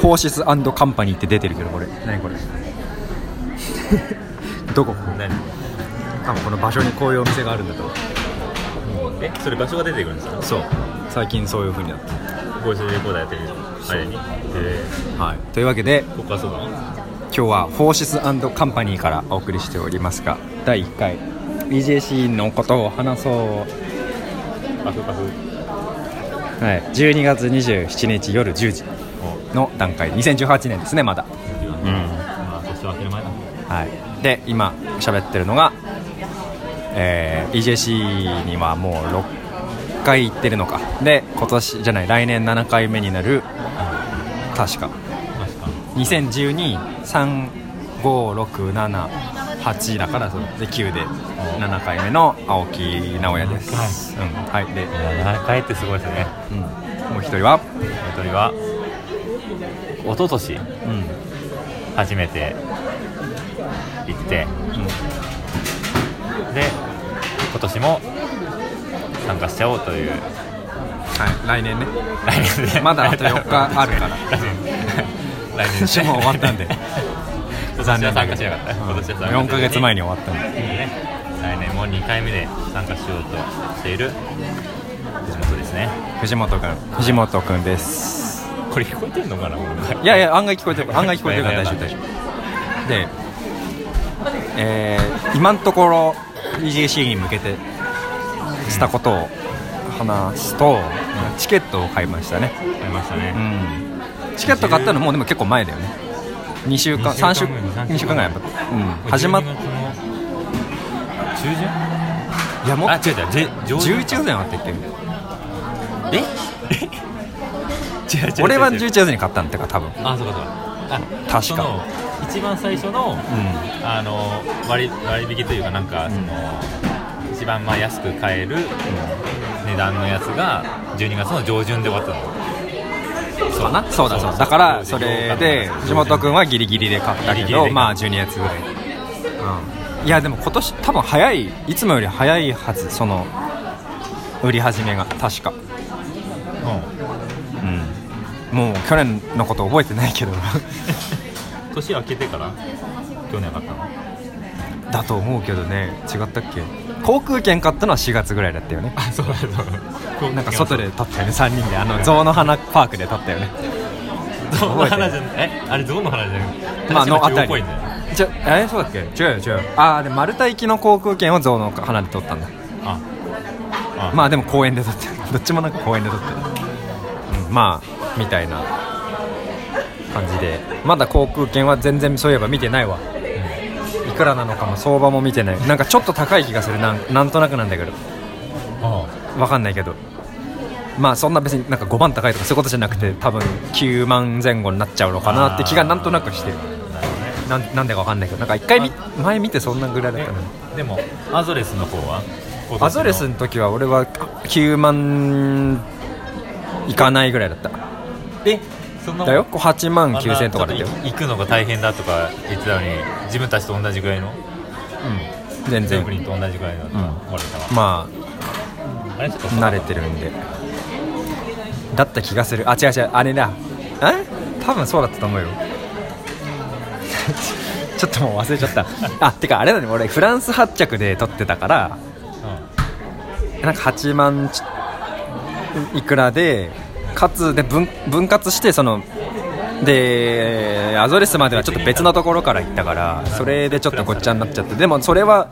フォーシスカンパニーって出てるけどこれ。何これ？どこ？何？多分この場所にこういうお店があるんだとえ？それ場所が出てくるんですか？そう。最近そういう風になって。ボイスレコーダーやってる？あれに？えはい。というわけでー、ここはそうなの？今日はフォーシスカンパニーからお送りしておりますが第1回 EJC のことを話そう。パフパフ。はい、12月27日夜10時の段階2018年ですねまだ、うん。まあ年は明ける前だはい、で今喋ってるのが、えー EJC にはもう6回行ってるのか。で今年じゃない来年7回目になる確か。確か20123567 8だからそう。で9で7回目の青木直也です、うん。はい。で、7回ってすごいですね。うん、もう一人は、もう一人は？一昨年うん。初めて行って。で今年も参加しちゃおうという。はい、来年ね。来年でまだあと4日あるから。来年。私もう終わったんで。今年は参加しなかった。今年は参加4ヶ月前に終わったんで。ね。来年も2回目で参加しようとしている藤本ですね。藤本君藤本君ですこれ聞こえてんのかな？いやいや案外聞こえてる。案外聞こえてるから大丈夫大丈夫。でえー今のところ EJC に向けてしたことを話すと、チケットを買いましたね、ありましたね。うん、チケット買ったのもうでも結構前だよね。2週間3週2週間ぐらいやっぱ、うん、始まっ12月の中旬？いやもっあ違う違う。ぜ上11旬月じゃなかったっけ？え？違う俺は11月に買ったんだから多分。あそうかそうか。あ確か。一番最初のうあの割割引というかなんかその、一番まあ安く買える値段のやつが12月の上旬で終わったの。んかな？そう。だそうだ。だからそれで地元君はギリギリで買ったけどまあ12月ぐらい、うん、いやでも今年多分早いいつもより早いはずその売り始めが。確か。うんもう去年のこと覚えてないけど。年明けてから？去年買ったの？だと思うけどね。違ったっけ？航空券買ったのは4月ぐらいだったよね。あそうだそうなんか外で撮ったよね。3人で。あの象の花パークで撮ったよね。象の花じゃない？えあれ象の花じゃない？まあのあたり。じゃえそうだっけ？違うよ違うよ。ああでマルタ行きの航空券を象の花で撮ったんだ。あ。あ。まあでも公園で撮ってるどっちもなんか公園で撮ってる、うん、まあみたいな感じで。まだ航空券は全然そういえば見てないわ。いくらなのかも相場も見てない。なんかちょっと高い気がする。なんなんとなくなんだけど。あわかんないけど。まあそんな別になんか5万高いとかそういうことじゃなくて多分9万前後になっちゃうのかなって気がなんとなくしてる。ななんでかわかんないけど。なんか一回み前見てそんなぐらいだったのに。でもアゾレスの方は？アゾレスの時は俺は9万いかないぐらいだったえそんなだよ。こう8万9000円とかだよ。行くのが大変だとか言ってたのに自分たちと同じぐらいの？うん。全然。全国と同じぐらいのうん。まあれちょっとあ慣れてるんで。だった気がする。あ違う違う。あれだ。え？多分そうだったと思うよ。ちょっともう忘れちゃった。あてかあれだね。俺フランス発着で撮ってたからなんか8万ちいくらでかつで分分割してそのでアゾレスまではちょっと別のところから行ったからそれでちょっとごっちゃになっちゃってでもそれは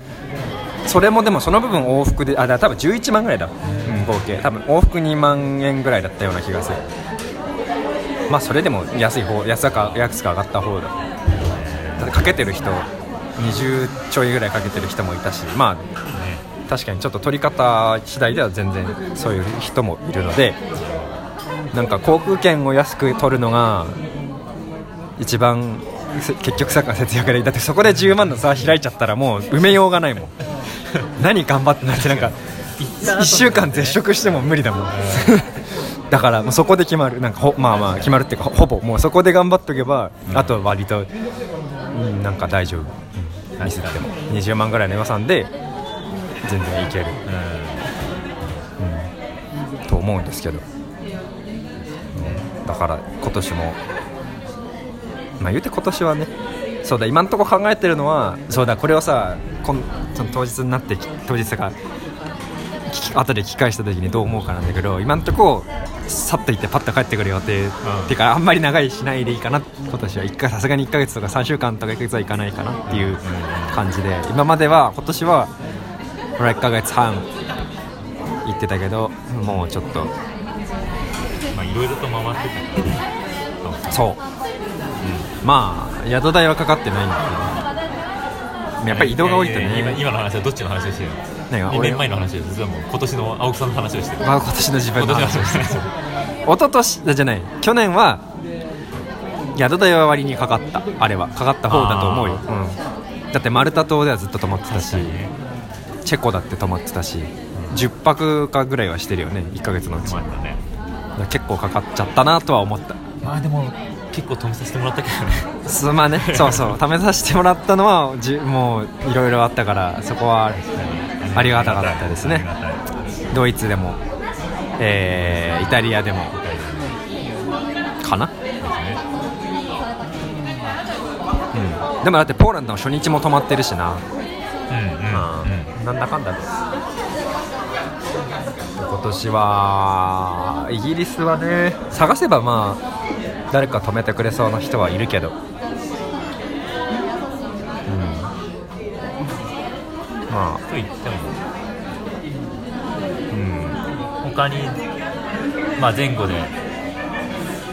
それもでもその部分往復であだ多分11万ぐらいだ、うん、合計。多分往復2万円ぐらいだったような気がする。まあそれでも安い方安か安く上がった方だ。だってかけてる人20ちょいぐらいかけてる人もいたしまあね。確かにちょっと取り方次第では全然そういう人もいるのでなんか航空券を安く取るのが一番結局さ節約でだってそこで10万の差開いちゃったらもう埋めようがないもん。何頑張ってなってなんか1週間絶食しても無理だもん。だからもうそこで決まる。なんかほまあまあ決まるっていうかほぼ。もうそこで頑張っとけば、あとは割と、うん、なんか大丈夫、うん、ミスっても。20万ぐらいの予算で全然いける。と思うんですけど、だから今年も。まあ言うて今年はね。そうだ今のところ考えてるのはそうだこれをさこんその当日になって当日が後で聞き返した時にどう思うかなんだけど今のところさっと行ってパッと帰ってくる予定、っていうかあんまり長いしないでいいかな今年は。一回さすがに1ヶ月とか3週間とか1ヶ月はいかないかなっていう感じで。今までは今年はこれ1ヶ月半行ってたけどもうちょっとまあいろいろと回ってたそう、まあ宿代はかかってないんだけど。やっぱり移動が多いとややや今ね今の話はどっちの話をしてるの2何が俺年前の話です。それはもう今年の青木さんの話をしてる。まあ今年の自分の話をしてる。一昨年じゃない。去年は宿代は割にかかった。あれは。かかった方だと思うよ、うん、だってマルタ島ではずっと泊まってたしチェコだって泊まってたし10泊かぐらいはしてるよね。1ヶ月のうち。まあね結構かかっちゃったなとは思った。まあでも結構止めさせてもらったけどね。すまあね。そうそう。試させてもらったのはじゅもういろいろあったからそこはありがたかったですね。ドイツでも、えーイタリアでも。かな、ん、でもだってポーランドの初日も泊まってるしな、うんうんうん。なんだかんだで今年はイギリスはね探せばまあ誰か止めてくれそうな人はいるけど。うん。まあ。と言っても。うん。他に、まあ、前後で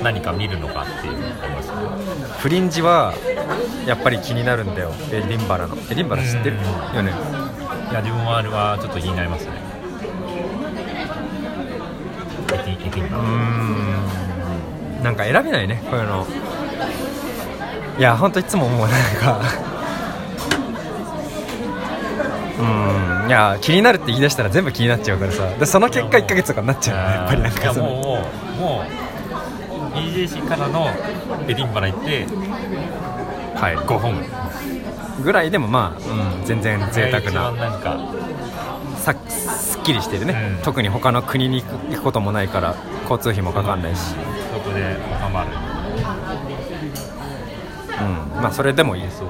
何か見るのかっていうのがありますね。フリンジはやっぱり気になるんだよ。エディンバラの。エディンバラ知ってる？うん。よね。いや自分はあれはちょっと気になりますねエティエティンうーん。なんか選べないねこういうの。いやほんといつも思うなんか。うーん。いや気になるって言い出したら全部気になっちゃうからさ。でその結果1ヶ月とかになっちゃうねやっぱりなんかその。もうもう EJC からのエディンバラ行ってはい5本ぐらいでもまあ、うん、全然贅沢一番ななんかきりしてるね、うん。特に他の国に行くこともないから交通費もかかんないし、そこで収まる。うん、まあそれでもいい。そう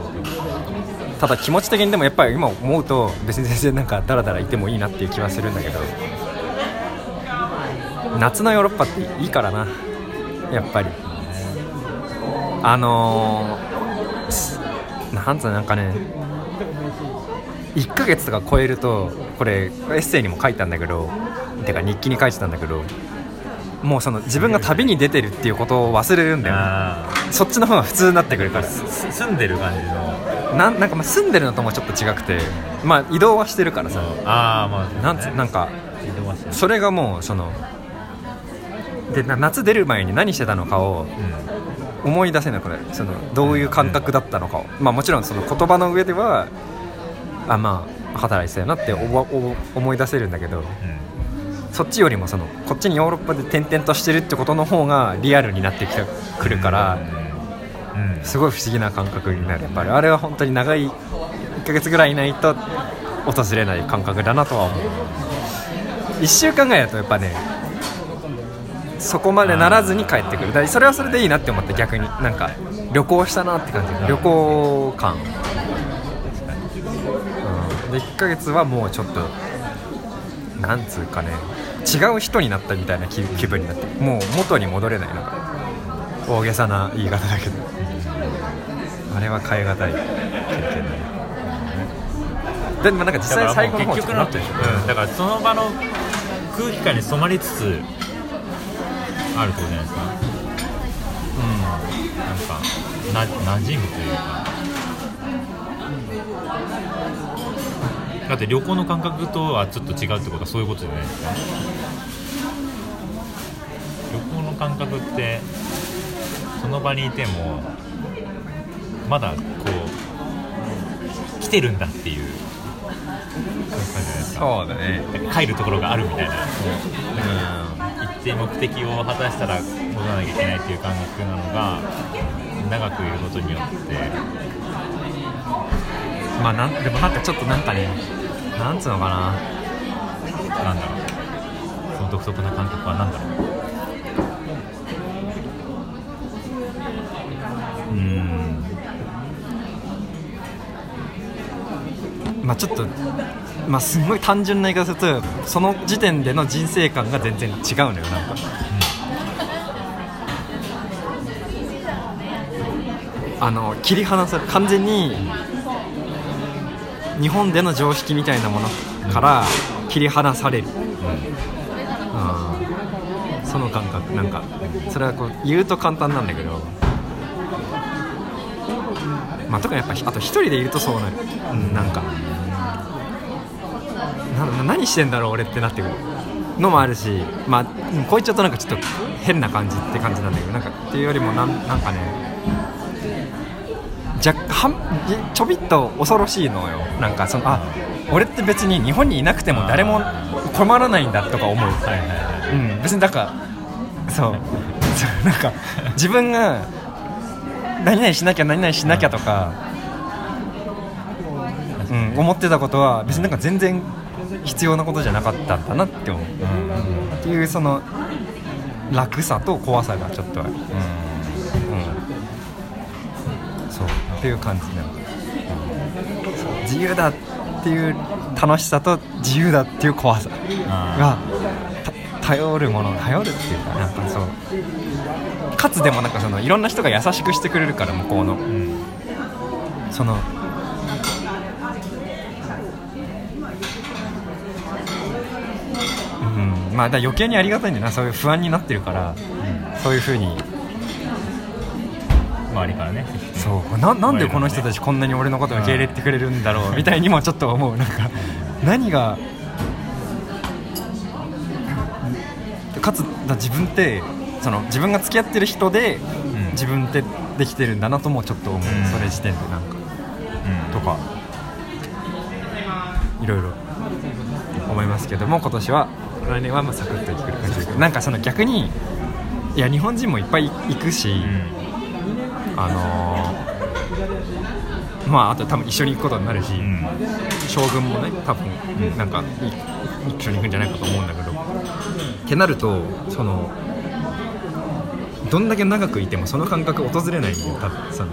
ただ気持ち的にでもやっぱり今思うと別に全然なんかダラダラいてもいいなっていう気はするんだけど。夏のヨーロッパっていいからな。やっぱり。あのーすなんつうのなんかね1ヶ月とか超えるとこれエッセイにも書いたんだけどてか日記に書いてたんだけどもうその自分が旅に出てるっていうことを忘れるんだよね。あそっちの方が普通になってくるから。住んでる感じの。なんなんかまあ住んでるのともちょっと違くて、まあ、移動はしてるからさ、ああまあなんつなんか移動はしてる。それがもうそのでな夏出る前に何してたのかをうん。思い出せなくなる。そのどういう感覚だったのかを、まあ、もちろんその言葉の上ではあまあ働いてたよなっておぼお思い出せるんだけどうんそっちよりもそのこっちにヨーロッパで転々としてるってことの方がリアルになってきてくるから、うんすごい不思議な感覚になる。やっぱりあれは本当に長い1ヶ月ぐらいいないと訪れない感覚だなとは思う。1週間ぐらいだとやっぱねそこまでならずに帰ってくる。だそれはそれでいいなって思って逆に。なんか旅行したなって感じ。旅行感、うん、で1ヶ月はもうちょっとなんつうかね違う人になったみたいな気気分になってもう元に戻れないのが大げさな言い方だけど。あれは変え難い経験だね。でもなんか実際最後の方結局の？うん。だからその場の空気感に染まりつつあるってことじゃないですか？なんかな馴染むというかだって旅行の感覚とはちょっと違うってことはそういうことじゃない。ですか旅行の感覚ってその場にいてもまだこう来てるんだっていう。感じじゃないですか。そうだね。帰るところがあるみたいな。一定目的を果たしたら戻らなきゃいけないっていう感覚なのが長くいることによってまあなんでもなんかちょっとなんかねなんつうのかな。なんだろう。その独特な感覚は何だろう。うん。まあちょっとまあすごい単純な言い方するとその時点での人生観が全然違うのよなんか。うん。あの切り離され完全に日本での常識みたいなものから切り離される、あー。その感覚。なんかそれはこう言うと簡単なんだけど。まあ特にやっぱあと一人でいるとそうなる、うん、なんか。何してんだろう俺ってなってくる。のもあるしまあうんこう言っちゃうとなんかちょっと変な感じって感じなんだけどなんかっていうよりもなんなんかね若干ちょびっと恐ろしいのよ。なんかそのあ俺って別に日本にいなくても誰も困らないんだとか思う、はいはいはい。うん、別にだからそう。なんか自分が何々しなきゃ何々しなきゃとか、うん、思ってたことは別になんか全然必要なことじゃなかったんだなって思う、っていうその楽さと怖さがちょっとある、うん、っていう感じなの、そう自由だっていう楽しさと自由だっていう怖さがた頼るもの頼るっていうかなんかそう。かつでもなんかそのいろんな人が優しくしてくれるから向こうの。うん。うんそのうん。まあだ余計にありがたいんだよな。そういう不安になってるからそういうふうに周りからねそう。ななんでこの人たちこんなに俺のことを受け入れてくれるんだろうみたいにもちょっと思う。なんか何がかつだ自分ってその自分が付き合ってる人でうん。自分ってできてるんだなともちょっと思う、うん。それ時点でなんか。うん。とか。いろいろ。思いますけども今年は来年はまあサクッといく感じだけど。なんかその逆にいや日本人もいっぱい行くし、あのーまああと多分一緒に行くことになるし、うん。うん将軍もね多分なんかい一緒に行くんじゃないかと思うんだけど。ってなるとそのどんだけ長くいてもその感覚訪れないんだよ多分その。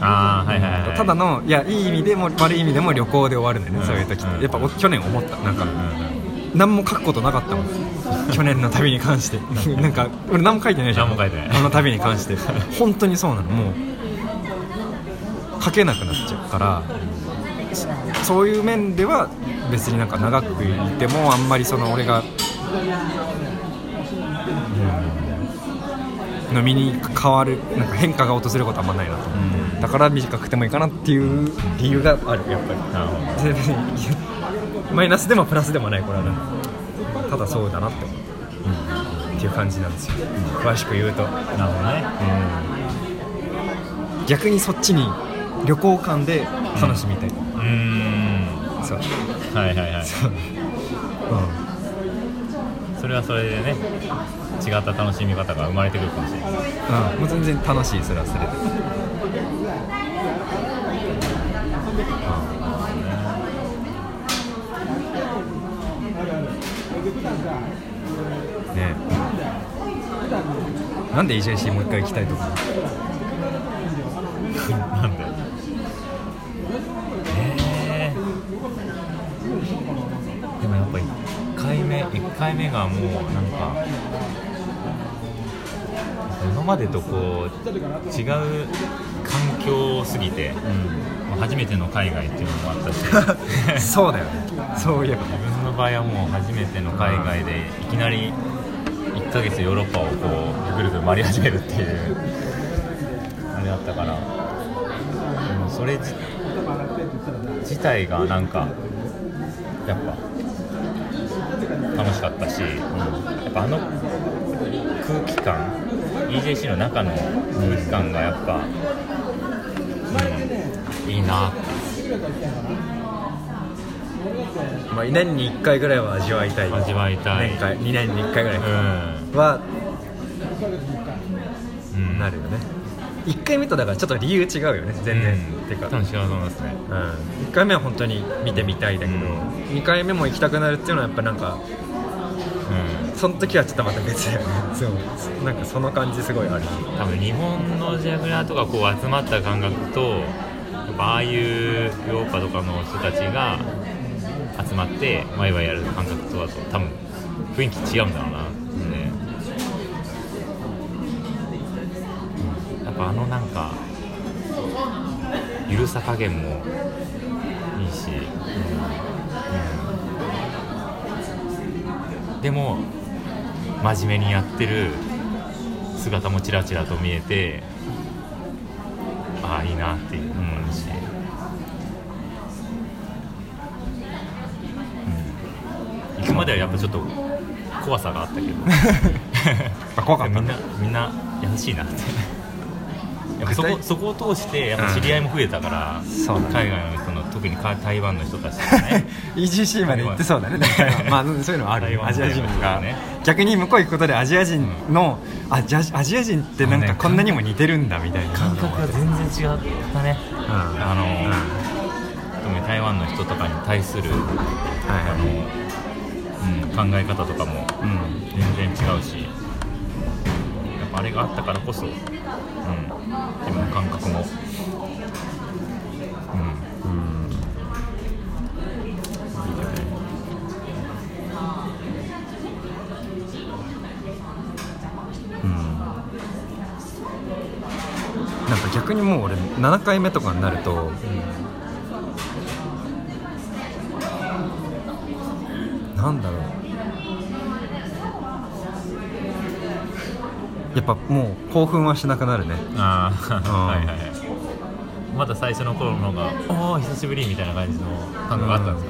ああはいはいはい。ただのいやいい意味でも悪い意味でも旅行で終わるんだよね、うん。そういう時っうんて。やっぱお去年思ったなんか。うんうん何も書くことなかったもん。去年の旅に関して。なんか俺何も書いてないじゃん。何も書いてない。あの旅に関して。本当にそうなの。もう書けなくなっちゃうから。そそういう面では別になんか長くいてもあんまりその俺が、うん、飲みに変わるなんか変化が訪れることはあんまないなと思って、だから短くてもいいかなっていう理由があるやっぱり。なるほど マイナスでもプラスでもないこれはね。ただそうだなって思う、っていう感じなんですよ、詳しく言うと、なるほどね。逆にそっちに旅行感で楽しみたい、うーん。そう、はいはいはい。そう。それはそれでね違った楽しみ方が生まれてくるかもしれない。うん、うん、もう全然楽しいそれはそれで、うん、ね。えなんで EJC もう一回行きたいと思う なんで。え。ー、でもやっぱ1回目1回目がもうなんか今までとこう違う環境すぎて、まあ初めての海外っていうのもあったし。そうだよね。そういえば場合はもう初めての海外でいきなり1ヶ月ヨーロッパをこうぐるぐる回り始めるっていうあれだったから。でもそれ自体がなんかやっぱ楽しかったし、うんやっぱあの空気感 EJC の中の空気感がやっぱ、うん、いいなって。まあ、年に1回ぐらいは味わいたい。味わいたい。年間2年に1回ぐらいうん。はうん。なるよね。1回目とだからちょっと理由違うよね全然、うん。てか。多分違うと思いますね。うん、1回目は本当に見てみたいだけど、うん。2回目も行きたくなるっていうのはやっぱなんかうん。その時はちょっとまた別だよね。そう。なんかその感じすごいある多分日本のジャグラーとかこう集まった感覚とやっぱああいうヨーロッパとかの人たちが集まってワイワイやる感覚とだと多分雰囲気違うんだろうな。ね。やっぱあのなんかゆるさ加減もいいし、うん。でも真面目にやってる姿もちらちらと見えてああいいなっていう思うし、うん、行くまではやっぱちょっと怖さがあったけど。あ怖かった。みんなみんな優しいなって。やっぱそこそこを通してやっぱ知り合いも増えたから、そうだね。海外の人の特にか台湾の人たちとかね。EGC まで行ってそうだね。だからまあうんそういうのはある。アジア人が、ね。逆に向こう行くことでアジア人の、あじゃアジア人ってなんかこんなにも似てるんだみたいな。感覚が全然違ったね。うん。あの、うん。特に台湾の人とかに対する、はいあのうん、考え方とかもうん全然違うしやっぱあれがあったからこそ、うん、自分の感覚も、うん、うん。なんか逆にもう俺7回目とかになるとなんだろう。やっぱもう興奮はしなくなるね。ああうん。はいはいはい。まだ最初の頃のが「おお久しぶり」みたいな感じの感覚があったんで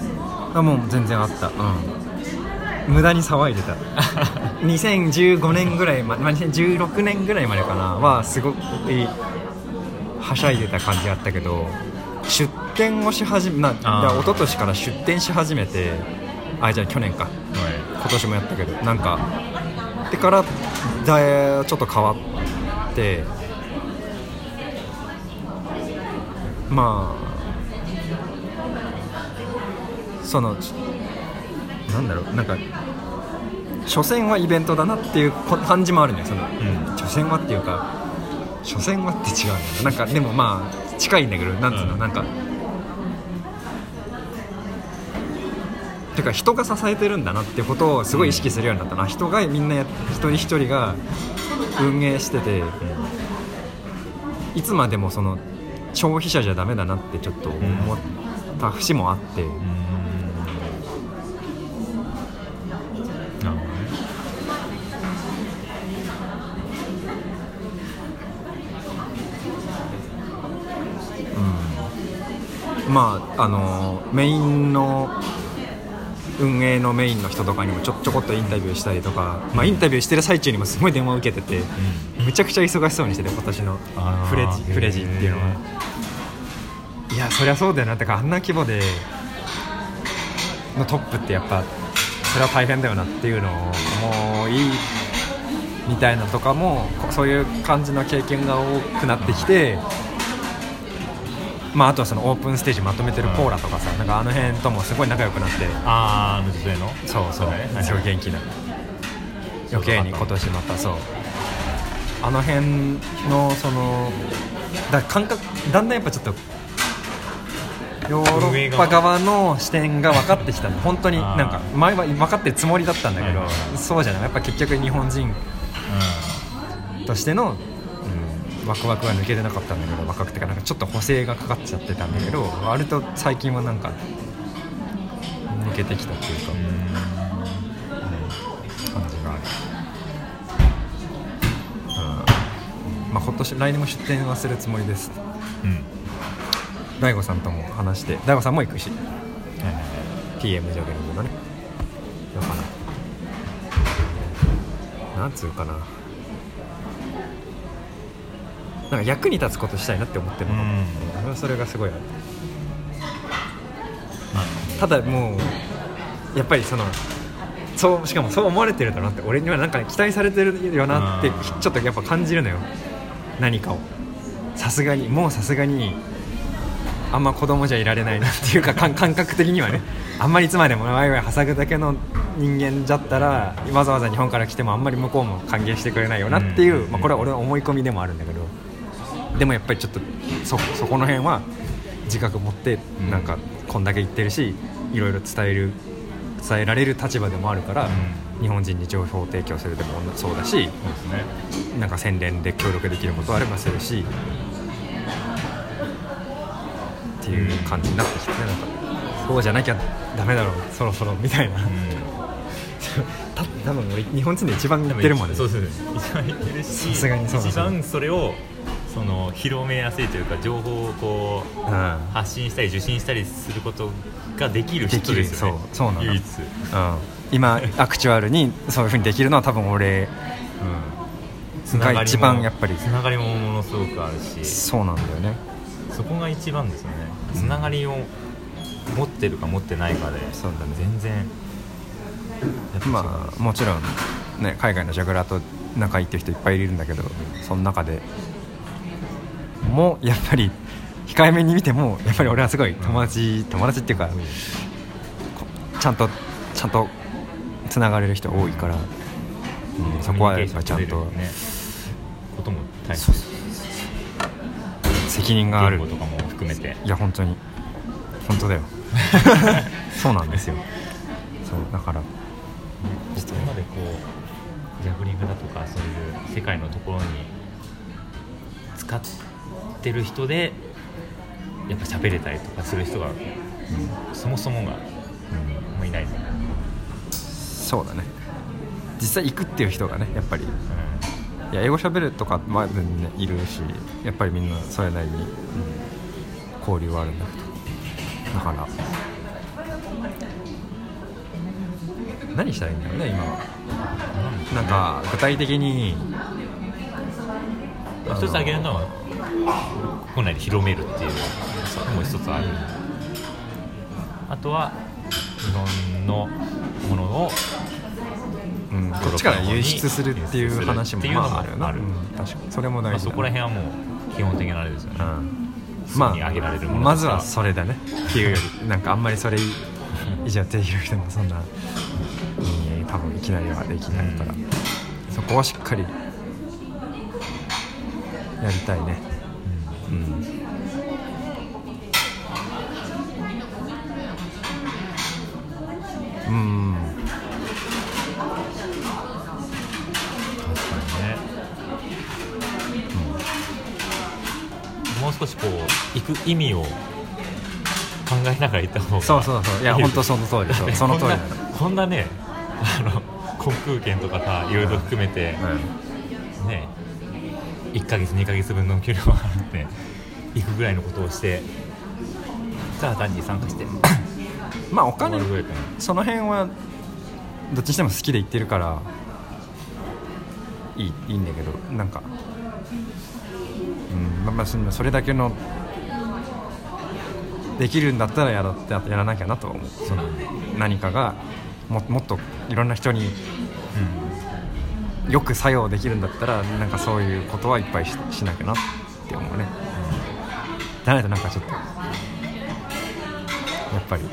すか、あもう全然あった。うん。無駄に騒いでた。2015年ぐらいま、まあ、2016年ぐらいまでかな。はすごくはしゃいでた感じあったけど出店をし始めなだから一昨年から出店し始めてあじゃあ去年か。今年もやったけどなんかでからだちょっと変わってまあそのなんだろうなんか所詮はイベントだなっていうこ感じもあるねそのうん。所詮はっていうか所詮はって違うんだよなんかでもまあ近いんだけどなんつうの、うん。なんかてか人が支えてるんだなってことをすごい意識するようになったな、人がみんな一人一人が運営してていつまでもその消費者じゃダメだなってちょっと思った節もあって、うん。なるほどね。まああのメインの運営のメインの人とかにもちょちょこっとインタビューしたりとか、まあ、インタビューしてる最中にもすごい電話を受けてて、めちゃくちゃ忙しそうにしてて今年のフレジフレジっていうのは。いやそりゃそうだよな。ってかあんな規模でのトップってやっぱそれは大変だよなっていうのをもういいみたいなとかもこそういう感じの経験が多くなってきて、まあ、あとはそのオープンステージまとめてるコーラとかさ、なんかあの辺ともすごい仲良くなって。あああの女性の？そうそう。ね。はいすごい元気な。余計に今年またそう。あの辺のそのだ感覚だんだんやっぱちょっとヨーロッパ側の視点が分かってきた。本当になんか前は分かってるつもりだったんだけど、そうじゃない。やっぱ結局日本人としての、うん、ワクワクが抜けてなかったんだけど若くてかなんかちょっと補正がかかっちゃってたんだけど割と最近はなんか抜けてきたっていうか、う感じがある、うんまあ、今年来年も出店はするつもりです。うん。大悟さんとも話して大悟さんも行くし。はいはいはい。TM ジョギングのねだからなんつうかななんか役に立つことしたいなって思ってるの。かも、うん。それがすごいある。まあただもうやっぱりそのそうしかもそう思われてるだなって俺にはなんか期待されてるよなってちょっとやっぱ感じるのよ。何かを。さすがにもうさすがにあんま子供じゃいられないなっていうか感感覚的にはね。あんまりいつまでもワイワイはさぐだけの人間だったらわざわざ日本から来てもあんまり向こうも歓迎してくれないよなっていう、うん。まあ、これは俺の思い込みでもあるんだけどでもやっぱりちょっとそそこの辺は自覚持ってうんなん。かこんだけ言ってるしいろいろ伝える伝えられる立場でもあるから、う日本人に情報提供するでもそうだしそうね。なんか宣伝で協力できることあればするしっていう感じになってきてねなんかそうじゃなきゃダメだろうそろそろみたいな、た多分俺日本人で一番言ってるもんね。そうです一番言ってるし一番それをその広めやすいというか情報をこううん。発信したり受信したりすることができる人ですよね。そうそうなの。唯一、うん、今アクチュアルにそういうふうにできるのは多分俺つなが一番やっぱり。つながりもものすごくあるし。そうなんだよね。そこが一番ですよね。つながりを持ってるか持ってないかでそうだね。全然まあもちろんね海外のジャグラーと仲いいっていう人いっぱいいるんだけどその中でもやっぱり控えめに見てもやっぱり俺はすごい友達、友達っていうかこちゃんとちゃんとつながれる人多いから、うん、そこはやっぱちゃんとねことも大切。責任がある。とかも含めて。いや本当に。本当だよ。そうなんですよ。そうだから。そこまでこうジャグリングだとかそういう世界のところに使ってる人でやっぱ喋れたりとかする人が、そもそもが、もういない、うんそうだね。実際行くっていう人がねやっぱり。いや英語喋るとかまで、ね、いるしやっぱりみんなそれなりに交流はあるんだけど。だから。何したらいいんだろうね今は。なんか具体的に。一つ挙げるのは国内で広めるっていうのも一つある。あとは日本のものをうん、こっちから輸出するっていう話もまああるよな、うん。確かに。それも大まあ、事だねそこら辺はもう基本的なあれですよね、うん。すぐに上げられるものまずはそれだね。っていうより。なんかあんまりそれ以上できる人もそんな、うん、多分いきなりはできないから、うん。そこはしっかりやりたいねうん。うん確かにね、もう少しこう行く意味を考えながら行った方が。そうそうそう。いや本当その通りそう。その通りこんなねあの航空券とかさいろいろ含めて、ね1ヶ月2ヶ月分の給料を払って行くぐらいのことをしてただ単に参加して。う んまあお金その辺はどっちにしても好きで言ってるからいいいいんだけどなんかうんまあまあそれだけのできるんだったらやらややらなきゃなとは思う。その何かがももっといろんな人によく作用できるんだったらなんかそういうことはいっぱいししなきゃな。ってじゃないとなんかちょっと。やっぱり、うん、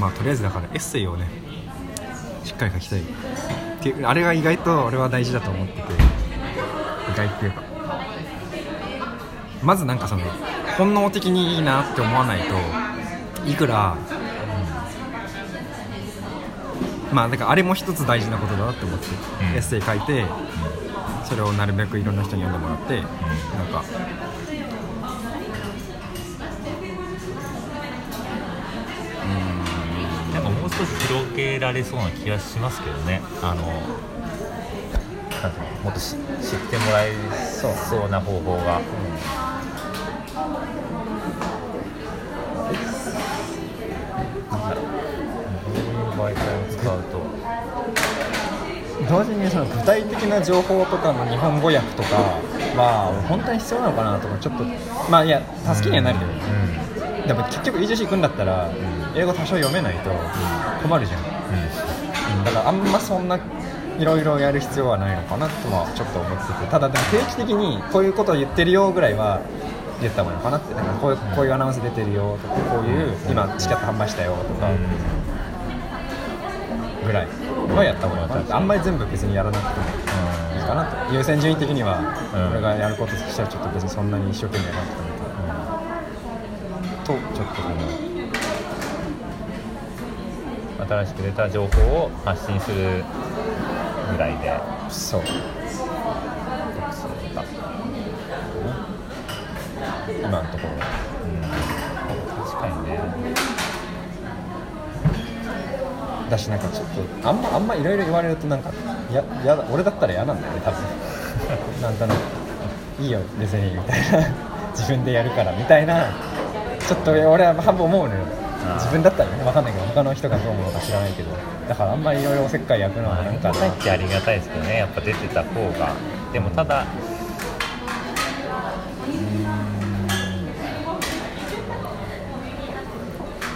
まあとりあえずだからエッセイをねしっかり書きたいっていう。あれが意外と俺は大事だと思ってて。意外っていうか。まずなんかその本能的にいいなって思わないといくら、まあだからあれも一つ大事なことだなって思って、うん。エッセイ書いてそれをなるべくいろんな人に読んでもらって、なんかなんかもう少し広げられそうな気がしますけどね。あのもっとし知ってもらえそうな方法が、なん同時にその具体的な情報とかの日本語訳とかは本当に必要なのかなとかちょっとまあいや助けにはなるけど、でも結局 EJC 行くんだったら、英語多少読めないと困るじゃん、うん。だからあんまそんないろいろやる必要はないのかなとはちょっと思ってて。ただでも定期的にこういうことを言ってるよぐらいは言った方がいいのかなって。なんかこういうこういうアナウンス出てるよとかこういう今チケット販売したよとか。ぐらいはやった方がいいのかなってあんまり全部別にやらなくてもいいかなと。優先順位的にはうん。俺がやることとしてはちょっと別にそんなに一生懸命やらなくてもいいかなと。ちょっと思う新しく出た情報を発信するぐらいで。そう。告知とか、今のところ。うん、確かにね。だしなんかちょっとあんまあんまいろいろ言われるとなんかややだ俺だったら嫌なんだよね多分。なんとなく。いいよ別にみたいな。自分でやるからみたいな。ちょっと俺は半分思うのよ。自分だったらね分かんないけど他の人がどう思うのか知らないけど。だからあんまりいろいろおせっかい焼くのはなんかなっちゃありがたいですけどねやっぱ出てた方が。でもただ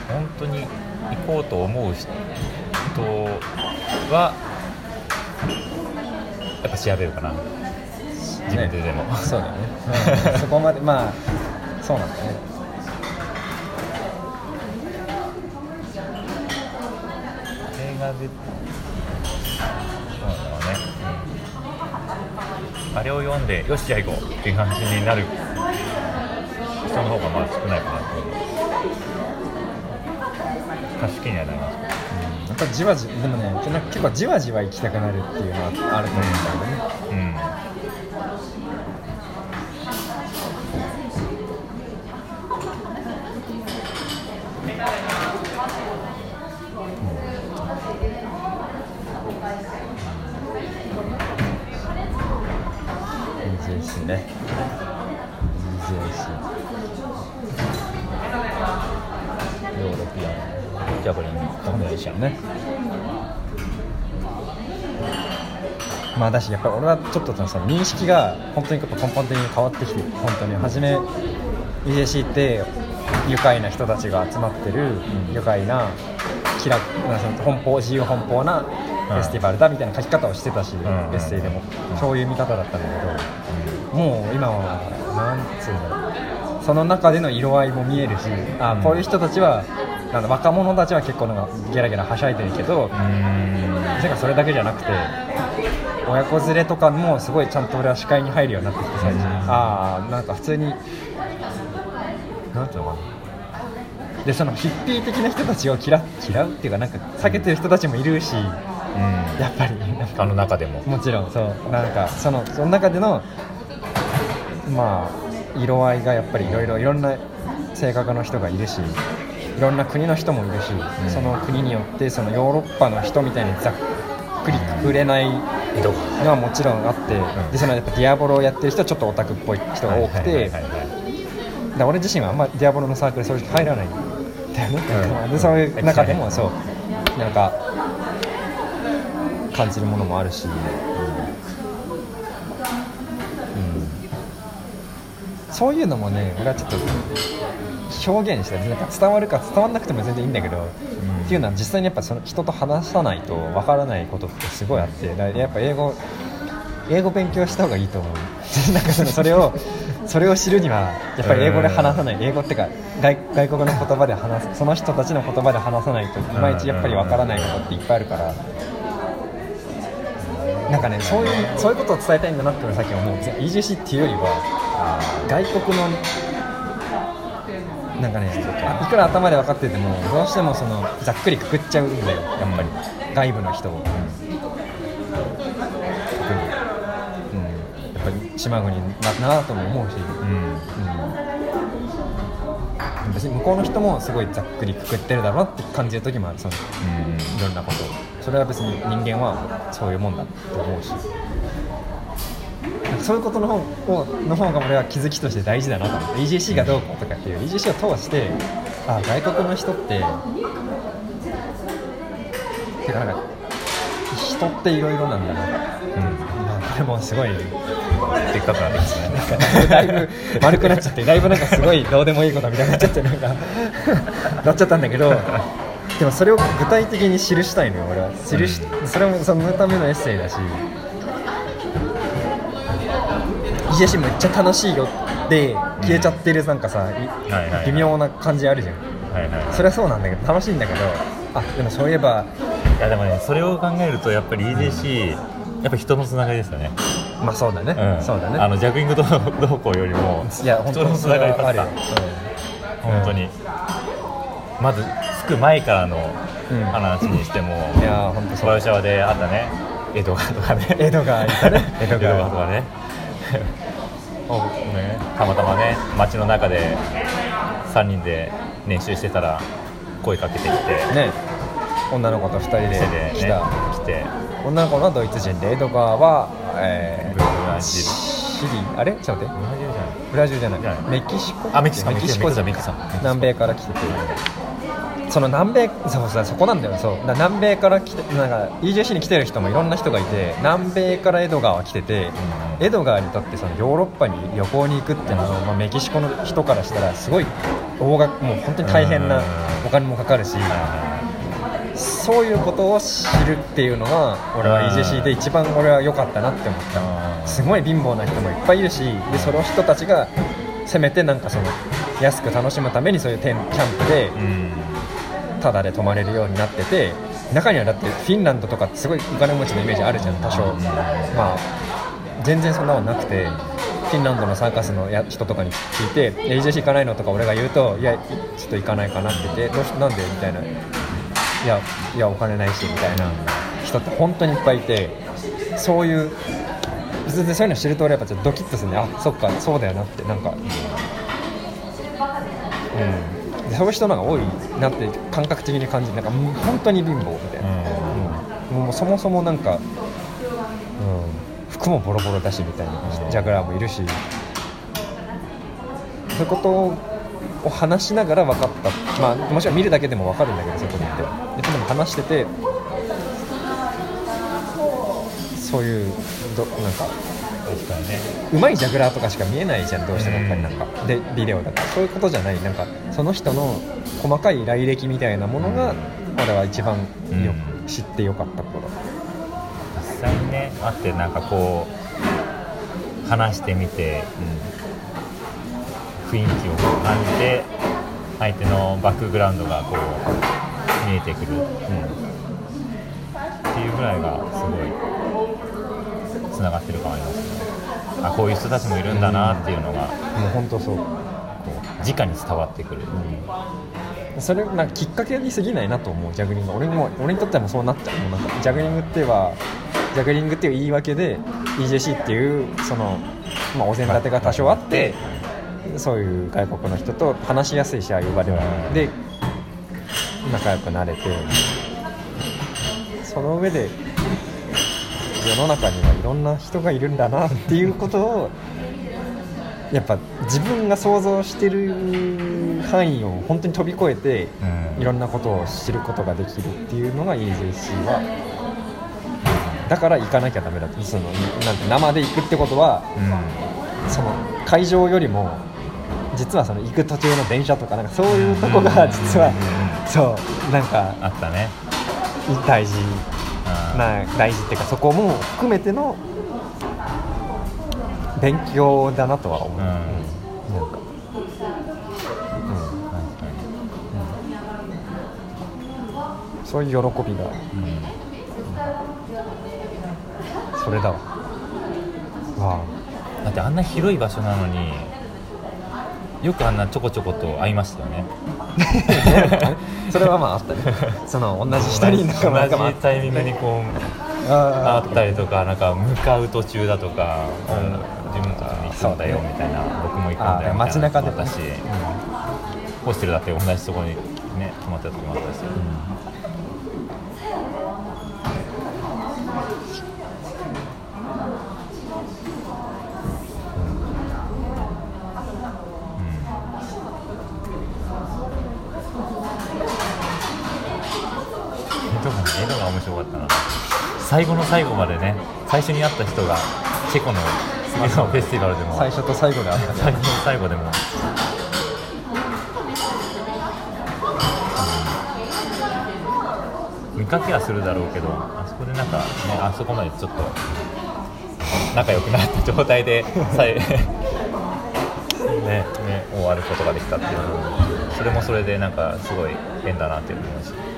本当に行こうと思う人はやっぱ調べるかな。自分ででも、そうだよね、うん。そこまでまあそうなんだね。映画で。そうだろうね、あれを読んでよしじゃあ行こうっていう感じになる人の方がまあ少ないかなと思う。貸し切りにはな。りますやっぱじわじでもね結構じわじわ行きたくなるっていうのはあると思うんだよねうんいいですね EJC ヨーロピアンジャブリンコンベンションね。まあだしやっぱり俺はちょっとその認識が本当に根本的に変わってきて本当に初め EJC って愉快な人たちが集まってるうん。愉快な気楽なその奔放自由奔放なフェスティバルだみたいな書き方をしてたし、ん。エッセイでも、うん。そういう見方だったんだけど、もう今はなんつうんだろうその中での色合いも見えるしあうん。こういう人たちはなんだ若者たちは結構なんかゲラゲラはしゃいでるけど、うーんてかそれだけじゃなくて親子連れとかもすごいちゃんと俺は視界に入るようになってきて最近、うん。ああなんか普通になんていうのかな。でそのヒッピー的な人たちを嫌嫌うっていうかなんか避けてる人たちもいるし、うん。やっぱりなんかあの中でも。もちろんそう。なんかそのその中でのまあ色合いがやっぱりいろいろいろんな性格の人がいるしいろんな国の人もい。るし、ん。その国によってそのヨーロッパの人みたいにざっくりくくれないのはもちろんあって、ん。でそのやっぱディアボロをやってる人はちょっとオタクっぽい人が多くて、俺自身はあんまディアボロのサークル正直入らない。んだよね、うん。でそういう中でもそうなんか感じるものもあるし、うん。そういうのもね俺はちょっと表現したいなんか伝わるか伝わらなくても全然いいんだけど、っていうのは実際にやっぱその人と話さないとわからないことってすごいあってやっぱ英語英語勉強した方がいいと思う。なんかそのそれを それを知るにはやっぱり英語で話さない。英語ってか外外国の言葉で話すその人たちの言葉で話さないといまいちやっぱりわからないことっていっぱいあるから。なんかねそういうそういうことを伝えたいんだなって俺さっき思う。EGC っていうよりは外国のなんかねあいくら頭で分かっててもどうしてもそのざっくりくくっちゃうんだよやっぱり、外部の人を、特に、うん、やっぱり島国だなとも思うし、うん。うん、別に向こうの人もすごいざっくりくくってるだろうなって感じる時もあるそのいろんなことを。それは別に人間はそういうもんだと思うしそういうことの方をの方が俺は気づきとして大事だなと思って EGC がどうこうとかっていう EGC を通してあ外国の人っててかなんか人っていろいろなんだな、うん。あ、これもすごいでっかくなってますね。だいぶ丸くなっちゃってだいぶなんかすごいどうでもいいことみたいになっちゃってなんかなっちゃったんだけどでもそれを具体的に記したいのよ俺は。記し、それもそのためのエッセイだし「家しめっちゃ楽しいよ」で消えちゃってるなんかさ、いはいはいはい。微妙な感じあるじゃん。はいはい。それはそうなんだけど楽しいんだけどあでもそういえばいやでもねそれを考えるとやっぱり EJC、やっぱ人のつながりですよね、まあそうだね、うん、そうだね。あのジャグリングどうどうこうよりもいや本当に人のつながりだった。あるよ、本当に、まず着く前からのうん。話にしても、うんいや本当そう。ワルシャワであったね。江戸川とかね。江戸川いたね。江戸江戸川川とかね。おね。たまたまね街の中で3人で練習してたら声かけてきてね。女の子と2人で店でね来た、来て。女の子のドイツ人で江戸川は、えブラー、ジル。シリあれ？ちょっと待って。ブラジルじゃない。ブラジルじゃない。メキシコ？あメキシコ。メキシコ南米から来ててその南米そうそうそこなんだよそう。だ南米から来てなんか EJC に来てる人もいろんな人がいて南米から江戸川来てて、江戸川にとってそのヨーロッパに旅行に行くっていうのは、まあ、メキシコの人からしたらすごい大額もう本当に大変なうん。お金もかかるし、そういうことを知るっていうのが俺はうん EJC で一番俺は良かったなって思った。うん。すごい貧乏な人もいっぱいいるしでその人たちがせめてなんかその安く楽しむためにそういうキャンプでうんタダで泊まれるようになってて中にはだってフィンランドとかすごいお金持ちのイメージあるじゃん多少。まあ全然そんなのなくてフィンランドのサーカスのや人とかに聞いて「AJC 行かないの?」とか俺が言うと「いやちょっと行かないかな」って言って「どうしなんで?」みたいな「いやいやお金ないし」みたいな。人って本当にいっぱいいてそういう全然そういうの知ると俺やっぱちょっとドキッとするねあそっかそうだよなってなんか。うん。そういう人の方が多いなって感覚的に感じるなんか本当に貧乏みたいな、うん。もうそもそもなんか、うん、服もボロボロだしみたいなうんジャグラーもいるし。そういうことを話しながら分かった。まあもちろん見るだけでも分かるんだけどそういうことって。ででも話しててそういうどなんか確かにね。うまいジャグラーとかしか見えないじゃんどうしてもやっぱりなんか。でビデオだから。そういうことじゃない。なんかその人の細かい来歴みたいなものが俺は一番ようん知ってよかったこと実際にね会ってなんかこう話してみて、雰囲気を感じて相手のバックグラウンドがこう見えてくる、っていうぐらいがすごいつながってる感ありますねあこういう人たちもいるんだなっていうのが、もう本当そう。こう直に伝わってくる、それなんかきっかけに過ぎないなと思う。ジャグリング。俺にも俺にとってはもうそうなっちゃうもうなんかジャグリングってはジャグリングっていう言い訳で EJC っていうその、まあ、お膳立てが多少あってそういう外国の人と話しやすいしああいう場では。うん。で仲良くなれて。その上で世の中にはいろんな人がいるんだなっていうことをやっぱ自分が想像してる範囲を本当に飛び越えてうん。いろんなことを知ることができるっていうのが EJC は。だから行かなきゃダメだとそのなんて生で行くってことはその会場よりも実はその行く途中の電車とかなんかそういうとこが実はそうなんかあったね。大事あーな大事っていうかそこも含めての勉強だなとは思う、うん。なんか、確かうん、そういう喜びが。に、うん。それだわわ。だってあんな広い場所なのによくあんなちょこちょこと会いましたよね。あそれはまああったね。その同じ下に同じタイミングにこうあ会ったりとかなんか向かう途中だとか、うん自分たちに行くんだよみたいな僕も行くんだよあみたいな街中で私、ホステルだって同じところにね泊まってた時もあったし、特最後の最後までね最初に会った人がチェコの次のフェスティバルでも最初と最後であったね。最後の最後でも、見かけはするだろうけどあそこでなんかねあそこまでちょっと仲良くなった状態で ねね終わることができたっていうそれもそれでなんかすごい変だなって思いました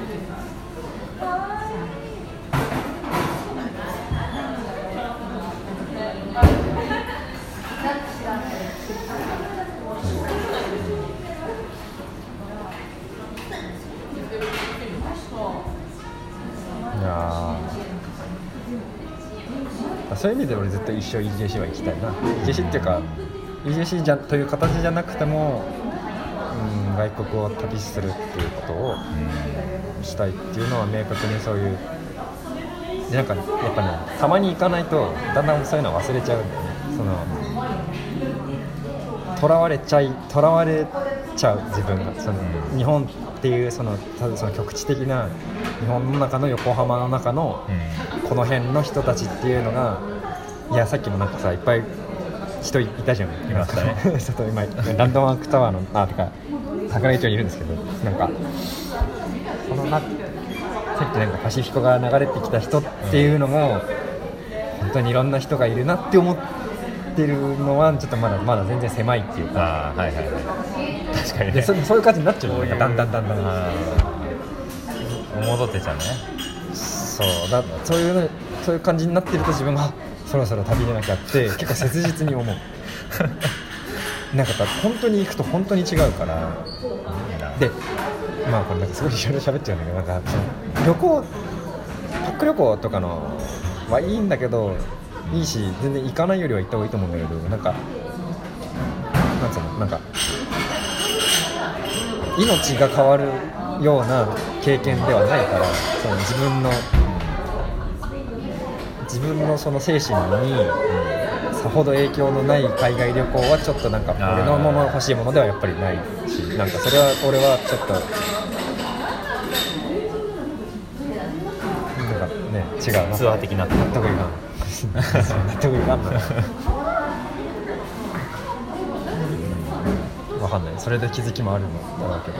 そういう意味で俺ずっと一生 EJC は行きたいな。EJC っていうか EJC じゃという形じゃなくても、うん、外国を旅するっていうことをしたいっていうのは明確にそういうでなんかやっぱねたまに行かないとだんだんそういうの忘れちゃうんだよね。その囚われちゃい囚われちゃう自分が。そのうん日本っていうそのただその局地的な日本の中の横浜の中のうん。この辺の人たちっていうのがいやさっきもなんかさいっぱい人いたじゃんいましたね。ちょっと今ランドマークタワーのあとか桜井町にいるんですけどなんかこのなさっきなんかパシフィコが流れてきた人っていうのも、本当にいろんな人がいるなって思ってるのはちょっとまだまだ全然狭いっていうか。はいはいはい。確かにね。でそそういう感じになっちゃううなんかだんだんだんだん。戻ってちゃうね。そうだそういうのそういう感じになってると自分があそろそろ旅出なきゃって 結構切実に思う。なんかだ本当に行くと本当に違うから。でまあこれなんかすごいいろいろ喋っちゃうんだけどなんか旅行パック旅行とかのはいいんだけどいいし全然行かないよりは行った方がいいと思うんだけどなんかなんつうのなんか命が変わるような経験ではないからその自分の自分のその精神にさほど影響のない海外旅行はちょっとなんか俺のもの欲しいものではやっぱりないしなんかそれは俺はちょっとなんかね違うなツアー的な納得いかん。納得いかんなわかんない。それで気づきもあるのだろうけど。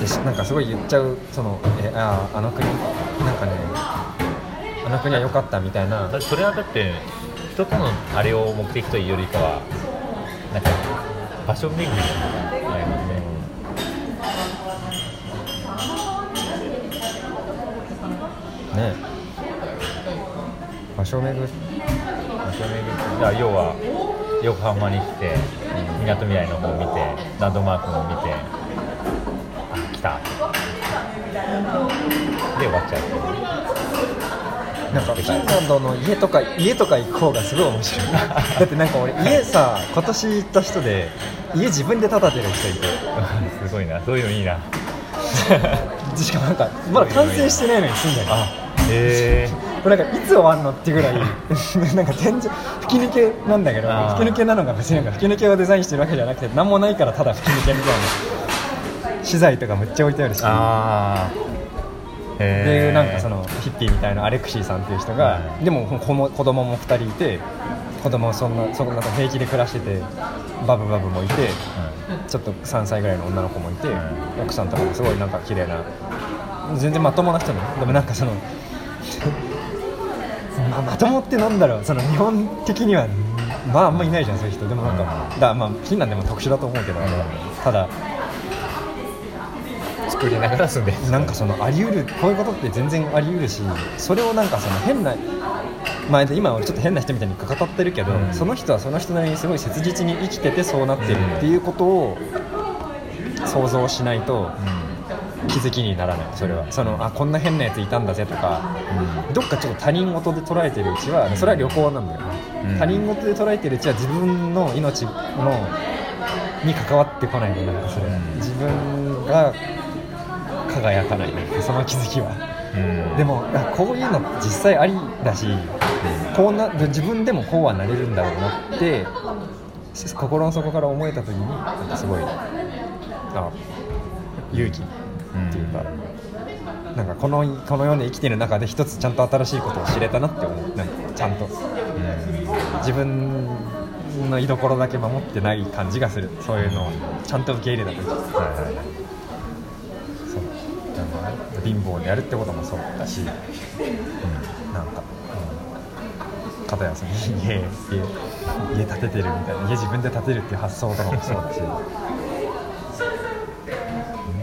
でしなんかすごい言っちゃうそのえあああの国？なんかねあの国は良かったみたいな。それはだって人とのあれを目的というよりかはなんか場所巡りじゃないので、ね。場所を巡る場所巡り。だから要は横浜に来てみなとみらいの方を見てランドマークも見てあ来た。で終わっちゃうなんかフィンランドの家とか家とか行く方がすごい面白い。だってなんか俺家さ今年行った人で家自分で建ててる人いて。すごいな。そういうのいいな。しかもなんかまだ完成してないのに住んでる。あへえこれなんかいつ終わんのってぐらいなんか天井吹き抜けなんだけど吹き抜けなのが別になんか吹き抜けをデザインしてるわけじゃなくて何もないからただ吹き抜けみたいな。資材とかめっちゃ置いてあるし。ああでなんかそのヒッピーみたいなアレクシーさんっていう人が、うんでも子も子供も2人いて子供はそんなそんな平気で暮らしててバブバブもいてちょっと3歳ぐらいの女の子もいて、うん奥さんとかもすごいなんか綺麗な全然まともな人ね。でもなんかそのまあ、まともってなんだろう。その日本的にはまああんまいないじゃんそういう人。でもなんか、うんだまあフィンランドでも特殊だと思うけど、ただうん作りながら住んでる。なんかそのあり得るこういうことって全然あり得るしそれをなんかその変なまあ、今俺ちょっと変な人みたいに語ってるけど、うん。その人はその人なりにすごい切実に生きててそうなってるっていうことを想像しないと気づきにならない。それは。そのあこんな変なやついたんだぜとかどっかちょっと他人事で捉えてるうちはそれは旅行なんだよね、うん。他人事で捉えてるうちは自分の命のに関わってこないのなんかそれ、うん。自分が輝かないねその気づきは。うん。でもあこういうの実際ありだし、こうな自分でもこうはなれるんだろうなってし心の底から思えた時になんかすごいあ勇気っていうか、なんかこのこの世で生きてる中で一つちゃんと新しいことを知れたなって思う。なんかちゃんと。自分の居所だけ守ってない感じがする。そういうのをちゃんと受け入れた時。はいはいそうなん貧乏でやるってこともそうだし、うん、なんか、うん、片やその家家家建ててるみたいな家自分で建てるっていう発想とかもそうだし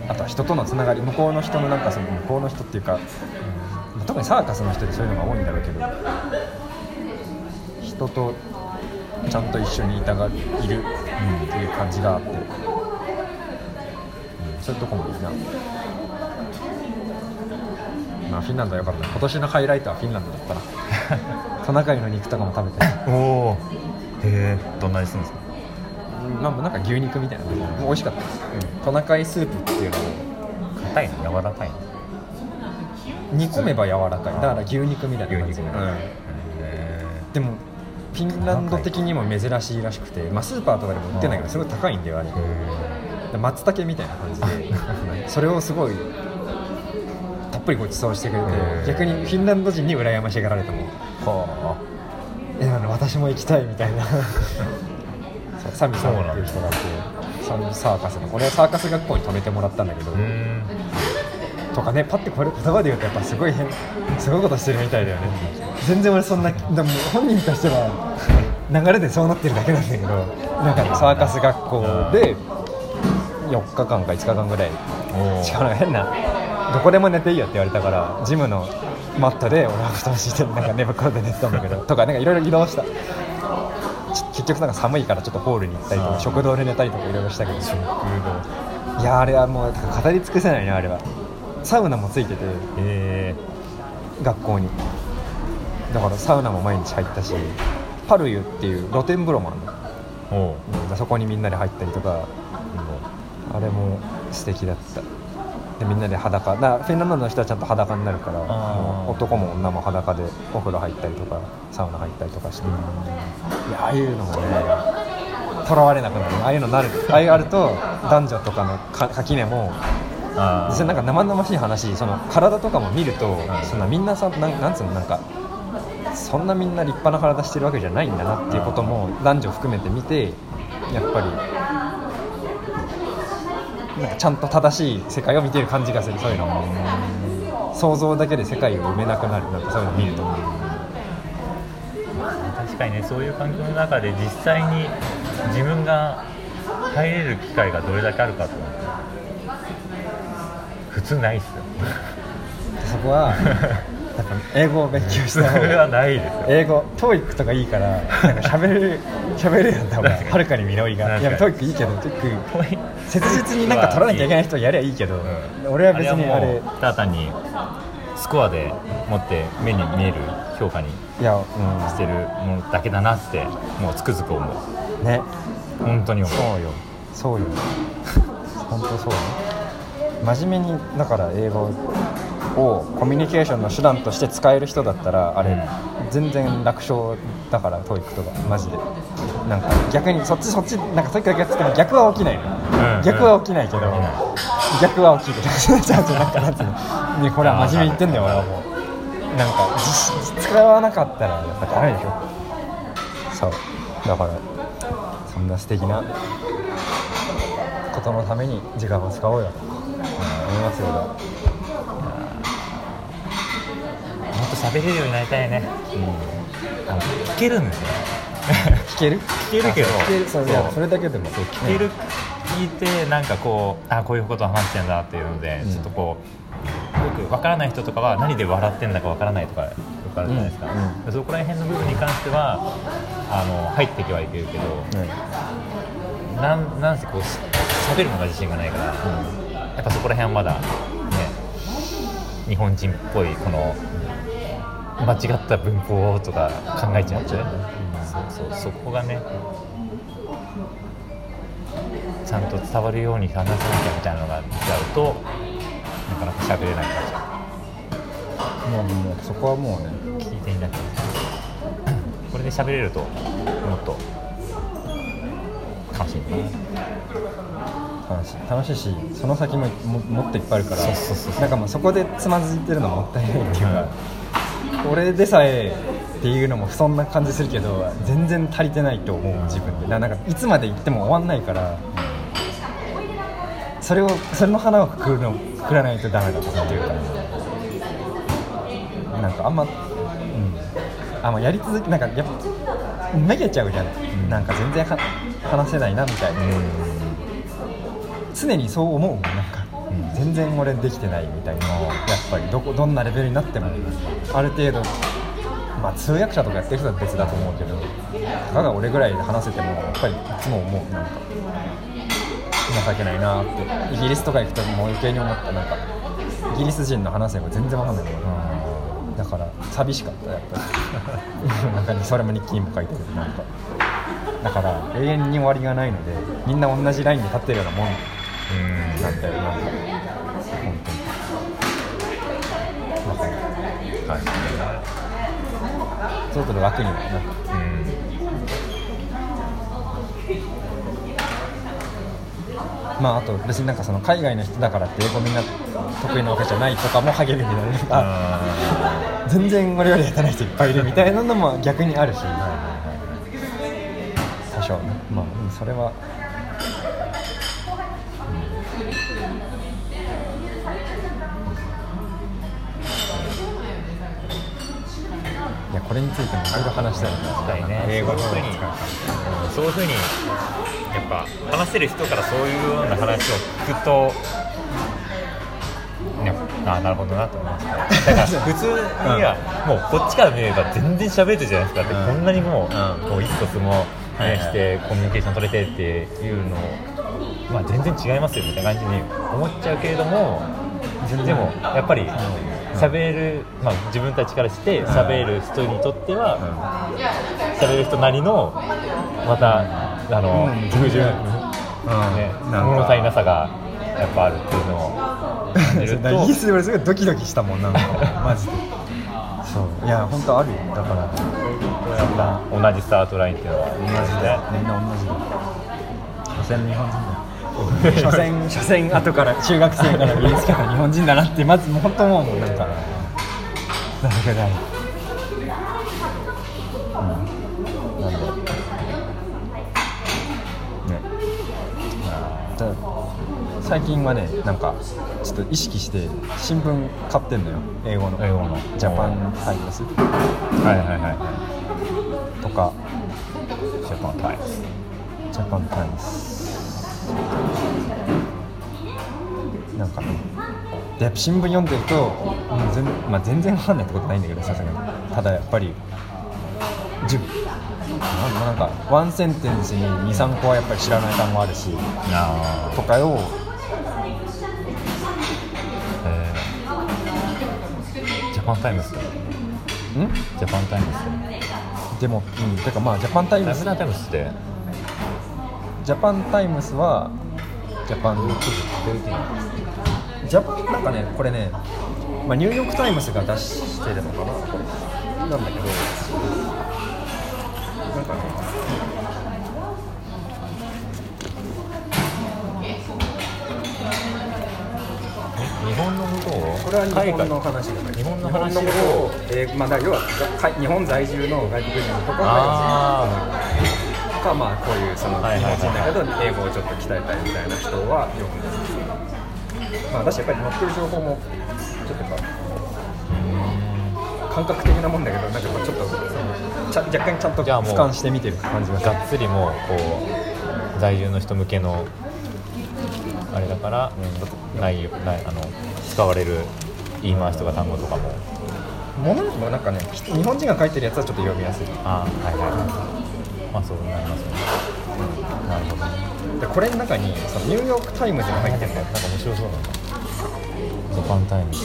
あとは人とのつながり向こうの人のなんかその向こうの人っていうか、うん、特にサーカスの人でそういうのが多いんだろうけど人とちゃんと一緒にいたがいる、うん、っていう感じがあって、うん、そういうとこもいいな。まあ、フィンランドは良かった。今年のハイライトはフィンランドだったな。トナカイの肉とかも食べておおへえどんなにするんですか？まあなんか牛肉みたいなもう美味しかったです、うん、トナカイスープっていうのを硬いの柔らかいの煮込めば柔らかい。だから牛肉みたいな感じ、うん、でもフィンランド的にも珍しいらしくて、まあ、スーパーとかでも売ってないけどすごい高いんだよあれ。松茸みたいな感じで それをすごいぷりご馳走してくれて逆にフィンランド人に羨ましがられたもんはあえ私も行きたいみたいな。サミさんっていう人がいてサミサーカスの俺はサーカス学校に泊めてもらったんだけどとかねパッてこれ言葉で言うとやっぱすごい変すごいことしてるみたいだよね。全然俺そんなでも本人としては流れでそうなってるだけなんだけどなんかサーカス学校で4日間か5日間ぐらいしかも変などこでも寝ていいよって言われたからジムのマットで俺は布団敷いてなんか寝袋で寝てたんだけどとかなんかいろいろ移動した。結局なんか寒いからちょっとホールに行ったりとか食堂で寝たりとかいろいろしたけど食堂。いやあれはもう語り尽くせないねあれは。サウナもついてて、えー、学校に。だからサウナも毎日入ったしパルユっていう露天風呂もあるの、うん、そこにみんなで入ったりとか、うん、あれも素敵だったでみんなで裸だフィンランドの人はちゃんと裸になるから男も女も裸でお風呂入ったりとかサウナ入ったりとかして、いやああいうのもねとらわれなくなる。ああいうのなる。ああいうあると男女とかの垣根も実際なんか生々しい話その体とかも見ると、そんなみんなさなんなんつうのなんかそんなみんな立派な体してるわけじゃないんだなっていうことも男女含めて見てやっぱりなんかちゃんと正しい世界を見てる感じがするそういうの想像だけで世界を埋めなくなるなんかそういうの見ると。確かにねそういう環境の中で実際に自分が入れる機会がどれだけあるかと普通ないっすよ。そこは英語を勉強した方が。それはないですよ。英語 TOEIC とかいいからなんか喋れる喋れるんだ方がはるかに実りがいや TOEIC いいけど TOEIC 切実になんか取らなきゃいけない人はやりゃいいけど、うん、俺は別にあれただ単にスコアでもって目に見える評価にしてるものだけだなってもうつくづく思う。ね。本当に思う。そうよ。そうよ。本当そうね真面目にだから英語をコミュニケーションの手段として使える人だったらあれ、全然楽勝だから TOEIC とかマジで。なんか逆にそっちそっちなんか TOEIC だけやってても逆は起きないの、うん、逆は起きないけど、うん、逆は起きる。なんかなんつうの。ねこれは真面目に言ってんだよ俺はもう。なんか使わなかったらやっぱダメでしょ。そう。だからそんな素敵なことのために時間を使おうよ。と思いますよ喋れるようになりたいね、うん、あの聞けるんですよ。聞ける？聞けるけど。そうそれだけでも。聞ける。聞いてなんかこうあこういうことを話してんだっていうので、うん、ちょっとこうよく分からない人とかは何で笑ってんだか分からないとかよくあるじゃないですか、うん。うん、そこら辺の部分に関してはあの入ってきはいけるけど、うん、なんなんせこう喋るのが自信がないから、やっぱそこら辺はまだね日本人っぽいこの間違った文法とか考えちゃう、うん、そうそうそこがねちゃんと伝わるように話さなきゃみたいなのが出ちゃうとなかなか喋れないから。じゃもうもうそこはもうね聞いていなきゃこれで喋れるともっと楽しい楽しい。楽しいしその先もももっといっぱいあるからなんかまあそこでつまずいてるのもったいないっていうか、うん俺でさえっていうのもそんな感じするけど全然足りてないと思う自分で。なんかいつまで行っても終わんないから。それをそれの花をくくるのくくらないとダメだとかっていうか。なんかあんま、うん、あんまやり続けなんかやっぱめげちゃうじゃん、ん。なんか全然は話せないなみたいな、常にそう思うもんなんか、うん全然俺できてないみたいなやっぱりどこどんなレベルになってもある程度まあ通訳者とかやってる人は別だと思うけどたかが俺ぐらいで話せてもやっぱりいつも思うなんか情けないなって。イギリスとか行くともう余計に思った。なんかイギリス人の話せば全然わかんないもん。だから寂しかったやっぱり。なんかそれも日記にも書いてるなんか。だから永遠に終わりがないのでみんな同じラインに立ってるようなもん。うん。なんだよなんか本当にだからはいちょっと楽になうんまああと別になんかその海外の人だからって英語みんな得意なわけじゃないとかも励みになる。ああ全然俺より下手な人いっぱいいるみたいなのも逆にあるし。多少ねまあう。んそれは、これについてもいろいろ話したいな確かにね。英語のそういうふうにうんそういうふうにやっぱ話せる人からそういうような話を聞くとねああなるほどなと思いますねだから普通にはもうこっちから見れば全然喋ってるじゃないですか、うんでこんなにもう,、うんこう意思疎通も、ねしてコミュニケーション取れてっていうのを、まあ、全然違いますよみたいな感じに思っちゃうけれどもでもやっぱり喋る、まあ、自分たちからして喋る人にとっては喋る人なりのまたあのうん。従順、うん。ね、物足りなさがやっぱあるっていうのを感じると。イギリスで俺すごいドキドキしたもんなんか。マジで。そう。いや本当あるよ。だから。同じスタートラインっていうのは。同じだ。よみんな同じだ。よ所詮日本人だ。よ所詮所詮後から中学生からイギリスから日本人だなってまず本当思うもんなんか。情けないうん。なんだね。だ最近はねなんかちょっと意識して新聞買ってんのよ。英語の。英語の。ジャパンタイムズ。はいはいはいはとか。いジャパンタイムズ。ジャパンタイムズなんかやっぱ新聞読んでるともう全,、まあ、全然わかんないってことないんだけどさすがに。ただやっぱり10なんかワンセンテンスに23個はやっぱり知らない単語あるしあとかをえージャパンタイムズってん？ジャパンタイムズってでもうんてかまあジャパンタイムズ。ジャパンタイムズって？ジャパンタイムズはジャパンジャパンなんかねこれね、まあ、ニューヨーク・タイムズが出してるのかな。なんだけどなんかね日本の向こうこれは日本の話だから。日本の話を？えーまあ、要はか日本在住の外国人とかあかまあこういうその日本人だけど英語をちょっと鍛えたいみたいな人は読むんですまあ私やっぱり載ってる情報もちょっとやっぱ感覚的なもんだけどなんかちょっとそのちゃ若干ちゃんとじゃあもう俯瞰して見てる感じががっつりもうこう在住の人向けのあれだから、内容ないないあの使われる言い回しとか単語とかもものもなんかね日本人が書いてるやつはちょっと読みやすいああはいはいはいまあそうなりますね、うん、なるほどでこれの中にそのニューヨーク・タイムズが入ってるんだよなんか面白そうなジャパンタイム。ズ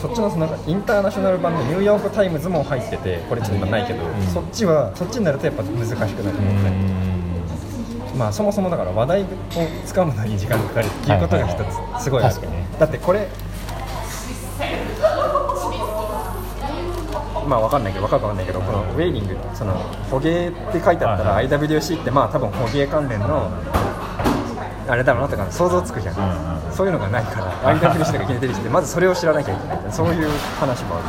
そっちのそのインターナショナル版のニューヨーク・タイムズも入っててこれちょっと今ないけど、ん。そっちはそっちになるとやっぱ難しくなる。とう思うねん。まあそもそもだから話題をつかむのに時間かかるっていうことが一つすごいある。確かに。ねだってこれまあわかんないけどわかるかわかんないけどこのウェイリングその捕鯨って書いてあったらはい IWC ってまあ多分捕鯨関連のあれだろうなとか想像つくじゃん、うん、そういうのがないから間振りしてか決めてりしてまずそれを知らなきゃいけない。そういう話もある。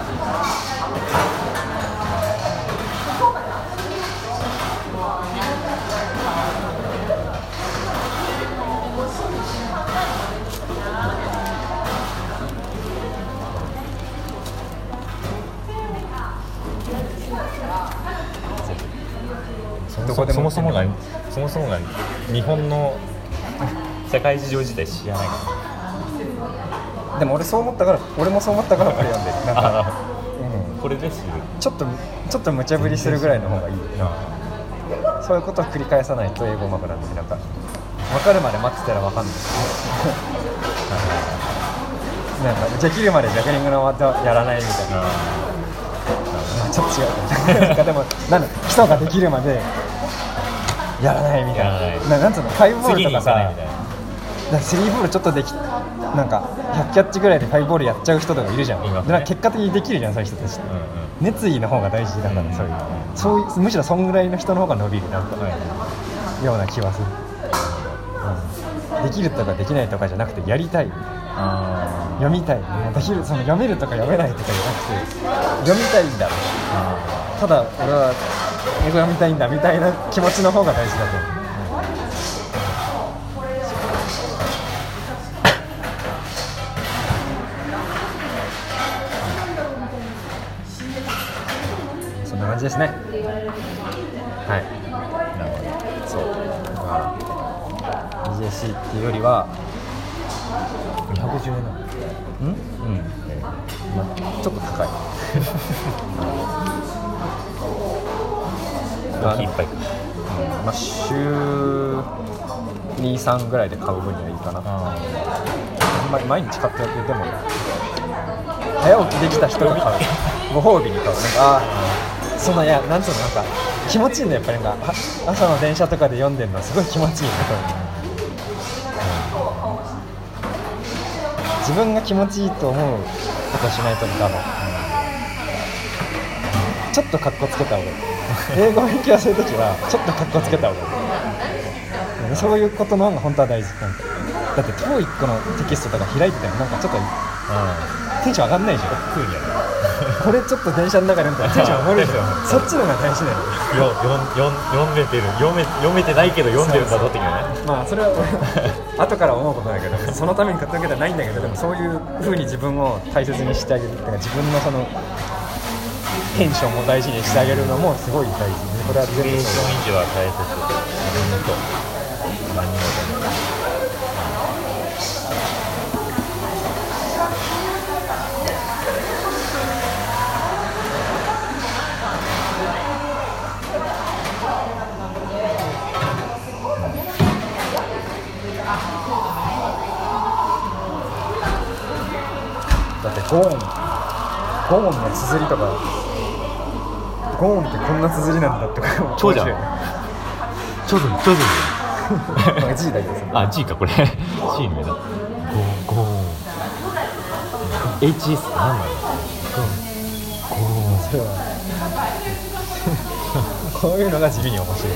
そもそもが日本の社会事情自体知らないかでも俺そう思ったから俺もそう思ったからこれ読んでる。なんらか、あうん、これで知るちょっとちょっと無茶ぶりするぐらいの方がいい。そういうことを繰り返さないと英語うまくなるんでなんか分かるまで待ってたら分かんない。なんかできるまでジャグリングの技やらないみたいな。あまあちょっと違う。なんかでもなんだ基礎ができるまでやらないみたいな。なんつうのファイブボールとかさかないみたいななんかスリーボールちょっとできなんか100キャッチぐらいでファイブボールやっちゃう人とかいるじゃん、ねでなんか結果的にできるじゃんそういう人たちって、うんうん。熱意の方が大事だから、うんそういう。そういうむしろそんぐらいの人の方が伸びるなんか、はい。ような気はする、うん。できるとかできないとかじゃなくてやりたい。あ読みたい。できるその読めるとか読めないとかじゃなくて読みたいんだただ俺は英語読みたいんだみたいな気持ちの方が大事だと思うじですね。はい。ーなるほど。そう。まあ EJC っていうよりは210円なのん？うん、まあちょっと高い。コーヒー一杯か。うん。まあ週23ぐらいで買う分にはいいかな。ああんまり毎日買ってやってても早起きできた人が買う。ご褒美に買うなんかあーそのいやなんつうのなんか気持ちいいん。だよやっぱりなん。か朝の電車とかで読ん。でるのはすごい気持ちいいねこれ自分が気持ちいいと思うことしないと多分ちょっとかっこつけた方がいい英語勉強するときはちょっとかっこつけた方がいいそういう。ことの方が本当は大事なん。かだって TOEIC のテキストとか開いててもなん。かちょっとあテンション上がん。ないじゃん。食うん。やこれちょっと電車の中で読んだらテンション上がるじゃんそっちの方が大事だよ。ろよよ読めてる読め読めてないけど読んでるんだぞっていうね。まあそれは俺後から思うことだけどそのために買ったわけではないんだけどでもそういう風に自分を大切にしてあげるっていうか自分のそのテンションを大事にしてあげるのもすごい大事。ねこれはモチベーション維持は大切。本当だってゴーンゴーンの綴りとかゴーンってこんな綴りなんだとか超じゃん面白い。ちょっとちょっまあ G だけどさ。とあ G かこれ。C の目だ。ゴーゴー HS なんだろうそれはこういうのが地味に面白い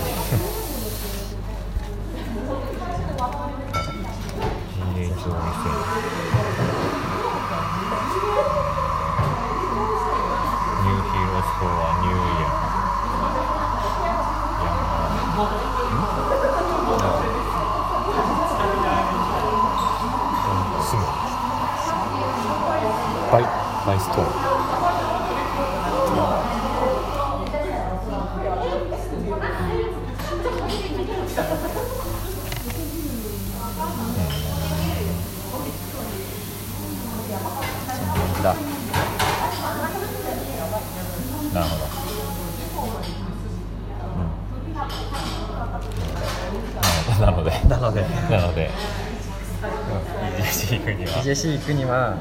行くには EJC 行くには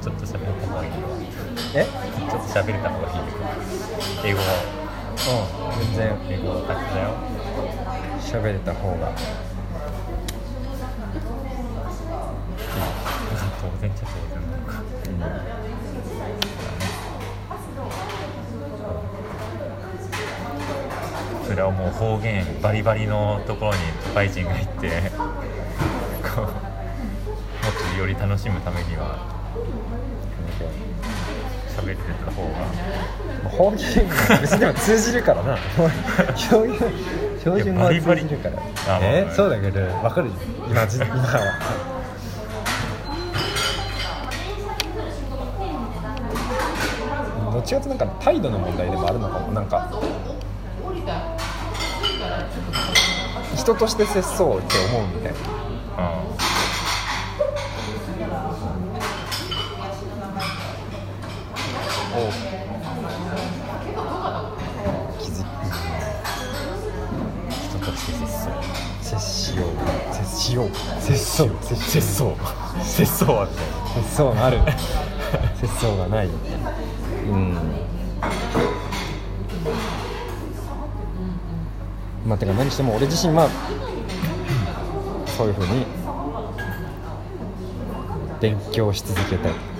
ちょっと喋った方がいいえ？ちょっと喋れた方がいい英語うん全然。英語書きだよ喋れた方が。当然っちゃ当然なのか。それはもう方言バリバリのところに都会人が行って楽しむためには喋れてた方が。方言が別にでも通じるからな。標準標準語は通じるから。え？まあ。そうだけど分かるじゃん。今じ今は。どっちかなんか態度の問題でもあるのかも。なんか人として接そうって思うみたいな。お気づ人として接接しよう接しよう接そう接接そう接そうあって接そうがある。接そうがない。うん。まあてか何しても俺自身はそういうふうに勉強し続けたい。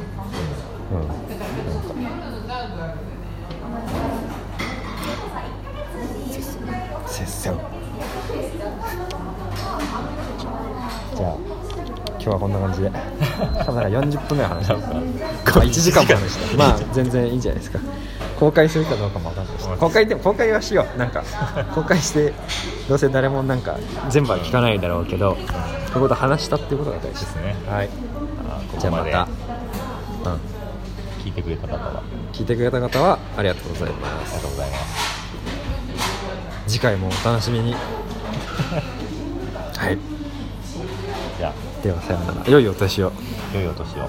多分なんか40分ぐらい話した。まあ1時間も話したまあ全然いいんじゃないですか。公開するかどうかも分かんないし公開でも公開はしよう。なんか公開してどうせ誰もなんか全部は聞かないだろうけどこういうこと話したっていうことが大事。ですですね。はい。じゃあまた、うん、聞いてくれた方は。あ聞いてくれた方はありがとうございまりがとうございますす。次回もお楽しみに。はいではさようなら良いお年を。良いお年を。